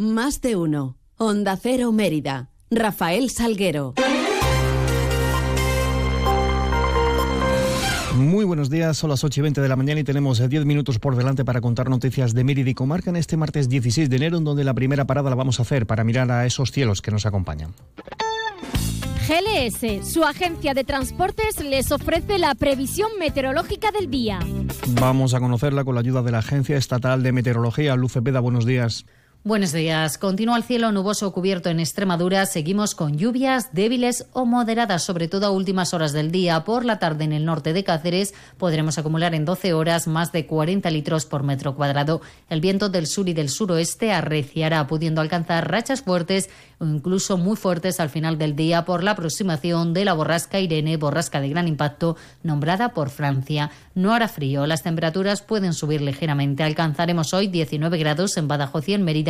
Más de uno. Onda Cero Mérida. Rafael Salguero. Muy buenos días, son las 8 y 20 de la mañana y tenemos 10 minutos por delante para contar noticias de Mérida y Comarca en este martes 16 de enero, en donde la primera parada la vamos a hacer para mirar a esos cielos que nos acompañan. GLS, su agencia de transportes, les ofrece la previsión meteorológica del día. Vamos a conocerla con la ayuda de la Agencia Estatal de Meteorología. Luce Peda, buenos días. Buenos días. Continúa el cielo nuboso cubierto en Extremadura. Seguimos con lluvias débiles o moderadas, sobre todo a últimas horas del día. Por la tarde en el norte de Cáceres podremos acumular en 12 horas más de 40 litros por metro cuadrado. El viento del sur y del suroeste arreciará, pudiendo alcanzar rachas fuertes o incluso muy fuertes al final del día por la aproximación de la borrasca Irene, borrasca de gran impacto, nombrada por Francia. No hará frío. Las temperaturas pueden subir ligeramente. Alcanzaremos hoy 19 grados en Badajoz y en Mérida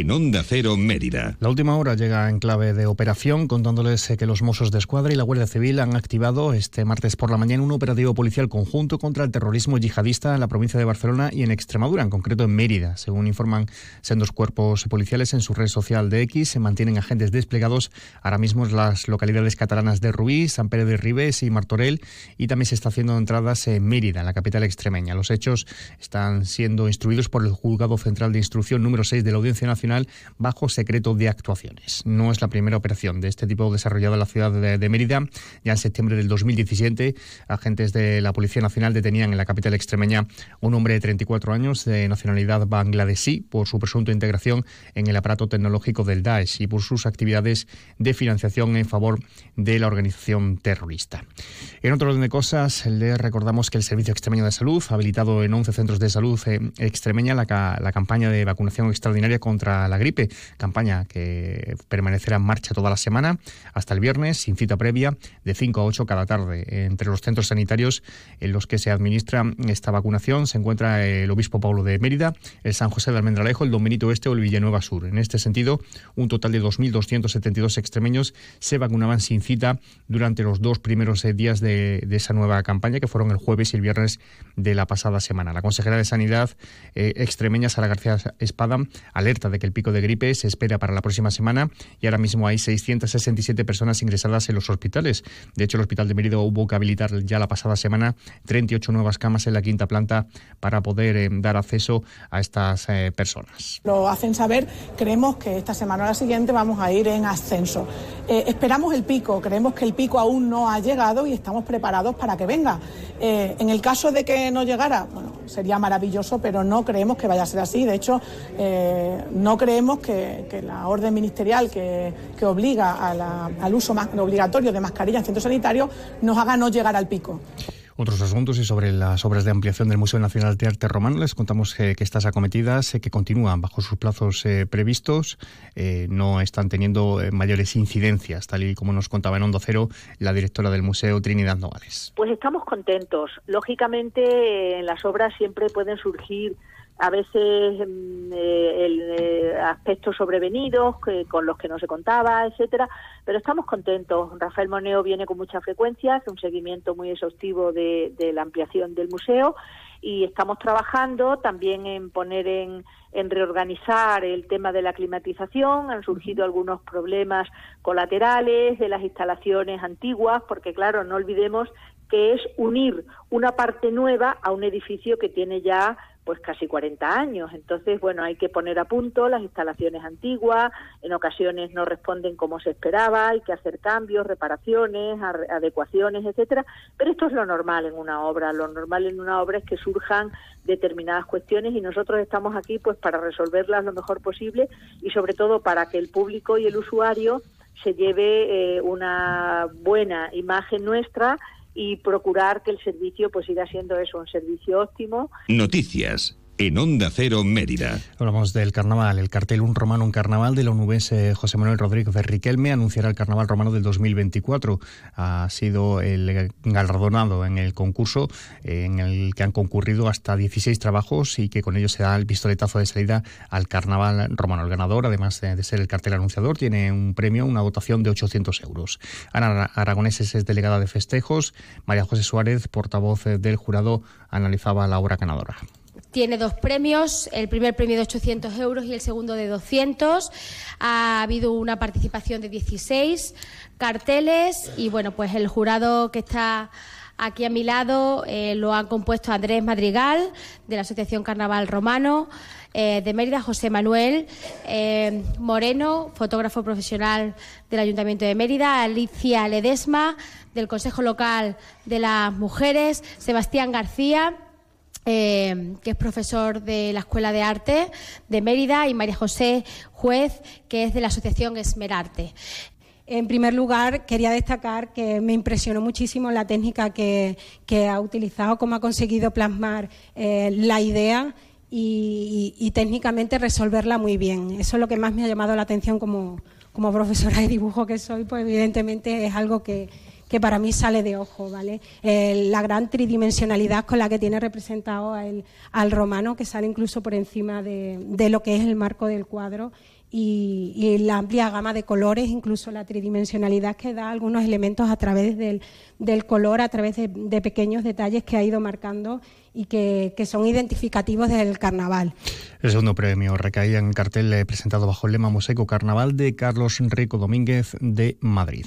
en Onda Cero Mérida. La última hora llega en clave de operación contándoles eh, que los Mossos de Escuadra y la Guardia Civil han activado este martes por la mañana un operativo policial conjunto contra el terrorismo yihadista en la provincia de Barcelona y en Extremadura, en concreto en Mérida. Según informan sendos cuerpos policiales en su red social de X, se mantienen agentes desplegados ahora mismo en las localidades catalanas de Ruiz, San Pérez de Ribes y Martorell y también se está haciendo entradas en Mérida, la capital extremeña. Los hechos están siendo instruidos por el Juzgado Central de Instrucción número 6 de la Audiencia Nacional bajo secreto de actuaciones. No es la primera operación de este tipo desarrollada en la ciudad de, Mérida. Ya en septiembre del 2017, agentes de la Policía Nacional detenían en la capital extremeña un hombre de 34 años de nacionalidad bangladesí por su presunta integración en el aparato tecnológico del Daesh y por sus actividades de financiación en favor de la organización terrorista. En otro orden de cosas, le recordamos que el Servicio Extremeño de Salud ha habilitado en 11 centros de salud eh, extremeña la, la campaña de vacunación extraordinaria contra la gripe, campaña que permanecerá en marcha toda la semana hasta el viernes, sin cita previa, de 5 a 8 cada tarde. Entre los centros sanitarios en los que se administra esta vacunación se encuentra el Obispo Pablo de Mérida, el San José de Almendralejo, el Don Benito Oeste o el Villanueva Sur. En este sentido, un total de 2.272 extremeños se vacunaban sin cita durante los dos primeros eh, días de, esa nueva campaña, que fueron el jueves y el viernes de la pasada semana. La consejera de Sanidad eh, extremeña, Sara García Espada, alerta de que el pico de gripe se espera para la próxima semana y ahora mismo hay 667 personas ingresadas en los hospitales. De hecho, el Hospital de Mérida hubo que habilitar ya la pasada semana 38 nuevas camas en la quinta planta para poder eh, dar acceso a estas eh, personas. Lo hacen saber, creemos que esta semana o la siguiente vamos a ir en ascenso. Eh, esperamos el pico, creemos que el pico aún no ha llegado y estamos preparados para que venga. en el caso de que no llegara, bueno, sería maravilloso, pero no creemos que vaya a ser así. De hecho, no creemos que, la orden ministerial que, obliga al uso obligatorio de mascarillas en centros sanitarios nos haga no llegar al pico otros asuntos y sobre las obras de ampliación del Museo Nacional de Arte Romano. Les contamos que estas acometidas, eh, que continúan bajo sus plazos eh, previstos, eh, no están teniendo mayores incidencias, tal y como nos contaba en Hondo Cero la directora del Museo, Trinidad Nogales. Pues estamos contentos. Lógicamente, en las obras siempre pueden surgir a veces mm, eh, el, eh, aspectos sobrevenidos con los que no se contaba, etcétera, pero estamos contentos. Rafael Moneo viene con mucha frecuencia, hace un seguimiento muy exhaustivo de, la ampliación del museo y estamos trabajando también en poner en, en reorganizar el tema de la climatización. Han surgido algunos problemas colaterales de las instalaciones antiguas, porque claro, no olvidemos que es unir una parte nueva a un edificio que tiene ya pues casi 40 años. Entonces, bueno, hay que poner a punto las instalaciones antiguas, en ocasiones no responden como se esperaba, hay que hacer cambios, reparaciones, adecuaciones, etcétera, pero esto es lo normal en una obra, lo normal en una obra es que surjan determinadas cuestiones y nosotros estamos aquí pues para resolverlas lo mejor posible y sobre todo para que el público y el usuario se lleve una buena imagen nuestra y procurar que el servicio pues siga siendo eso, un servicio óptimo. Noticias en Onda Cero Mérida. Hablamos del carnaval. El cartel Un Romano, un carnaval de la onubense José Manuel Rodríguez de Riquelme anunciará el carnaval romano del 2024. Ha sido el galardonado en el concurso en el que han concurrido hasta 16 trabajos y que con ello se da el pistoletazo de salida al carnaval romano. El ganador, además de ser el cartel anunciador, tiene un premio, una dotación de 800 euros. Ana Aragoneses es delegada de festejos. María José Suárez, portavoz del jurado, analizaba la obra ganadora tiene dos premios, el primer premio de 800 euros y el segundo de 200. Ha habido una participación de 16 carteles y bueno, pues el jurado que está aquí a mi lado eh, lo han compuesto Andrés Madrigal de la Asociación Carnaval Romano. Eh, de Mérida, José Manuel eh, Moreno, fotógrafo profesional del Ayuntamiento de Mérida, Alicia Ledesma, del Consejo Local de las Mujeres, Sebastián García, eh, que es profesor de la Escuela de Arte de Mérida, y María José Juez, que es de la Asociación Esmerarte. En primer lugar, quería destacar que me impresionó muchísimo la técnica que, ha utilizado, cómo ha conseguido plasmar eh, la idea y, técnicamente resolverla muy bien. Eso es lo que más me ha llamado la atención como, como profesora de dibujo que soy, pues evidentemente es algo que, que para mí sale de ojo, ¿vale? la gran tridimensionalidad con la que tiene representado al romano, que sale incluso por encima de, lo que es el marco del cuadro y, la amplia gama de colores, incluso la tridimensionalidad que da algunos elementos a través del, del color, a través de, pequeños detalles que ha ido marcando y que, que, son identificativos del carnaval. El segundo premio recaía en el cartel presentado bajo el lema Moseco Carnaval de Carlos Rico Domínguez de Madrid.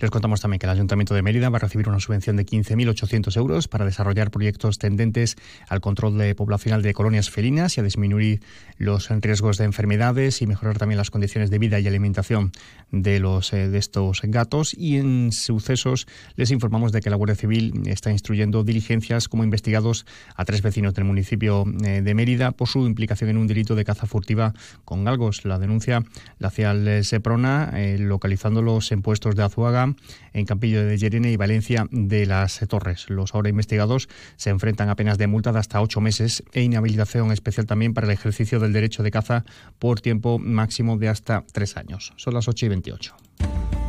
Les contamos también que el Ayuntamiento de Mérida va a recibir una subvención de 15.800 euros para desarrollar proyectos tendentes al control de poblacional de colonias felinas y a disminuir los riesgos de enfermedades y mejorar también las condiciones de vida y alimentación de, los, eh, de estos gatos. Y en sucesos les informamos de que la Guardia Civil está instruyendo diligencias como investigados a tres vecinos del municipio eh, de Mérida por su implicación en un delito de caza furtiva con galgos. La denuncia la hacía el Seprona, eh, localizándolos en puestos de Azuaga, en Campillo de Llerene y Valencia de las Torres. Los ahora investigados se enfrentan a penas de multa de hasta ocho meses e inhabilitación especial también para el ejercicio del derecho de caza por tiempo máximo de hasta tres años. Son las 8 y 28.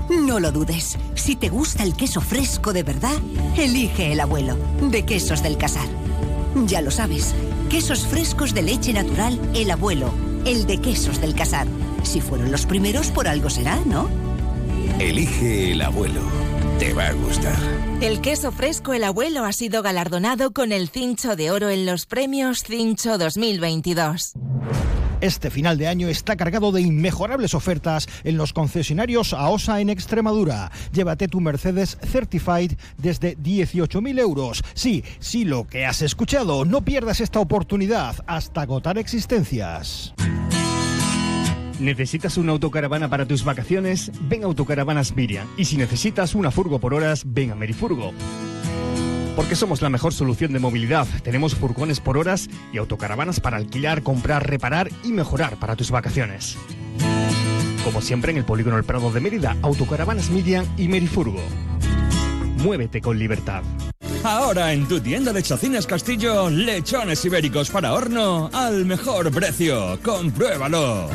No lo dudes. Si te gusta el queso fresco de verdad, elige el abuelo, de Quesos del Casar. Ya lo sabes, quesos frescos de leche natural, el abuelo, el de quesos del casar. Si fueron los primeros, por algo será, ¿no? Elige el abuelo. Te va a gustar. El queso fresco El Abuelo ha sido galardonado con el Cincho de Oro en los premios Cincho 2022. Este final de año está cargado de inmejorables ofertas en los concesionarios AOSA en Extremadura. Llévate tu Mercedes Certified desde 18.000 euros. Sí, sí, lo que has escuchado. No pierdas esta oportunidad hasta agotar existencias. ¿Necesitas una autocaravana para tus vacaciones? Ven a Autocaravanas Miriam. Y si necesitas una furgo por horas, ven a Merifurgo. Porque somos la mejor solución de movilidad. Tenemos furgones por horas y autocaravanas para alquilar, comprar, reparar y mejorar para tus vacaciones. Como siempre en el Polígono El Prado de Mérida, Autocaravanas Miriam y Merifurgo. Muévete con libertad. Ahora en tu tienda de Chacinas Castillo, lechones ibéricos para horno al mejor precio. Compruébalo.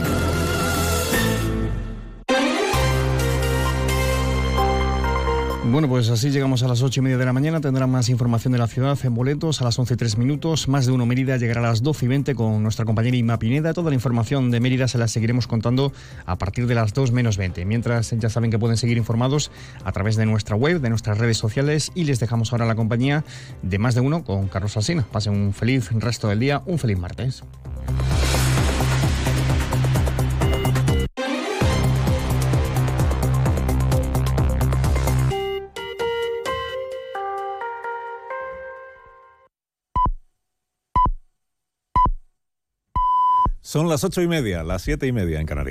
Bueno, pues así llegamos a las ocho y media de la mañana. Tendrán más información de la ciudad en boletos a las once y tres minutos. Más de uno Mérida llegará a las doce y veinte con nuestra compañera Ima Pineda. Toda la información de Mérida se la seguiremos contando a partir de las dos menos veinte. Mientras ya saben que pueden seguir informados a través de nuestra web, de nuestras redes sociales y les dejamos ahora la compañía de más de uno con Carlos Alsina. Pasen un feliz resto del día, un feliz martes. Son las ocho y media, las siete y media en Canarias.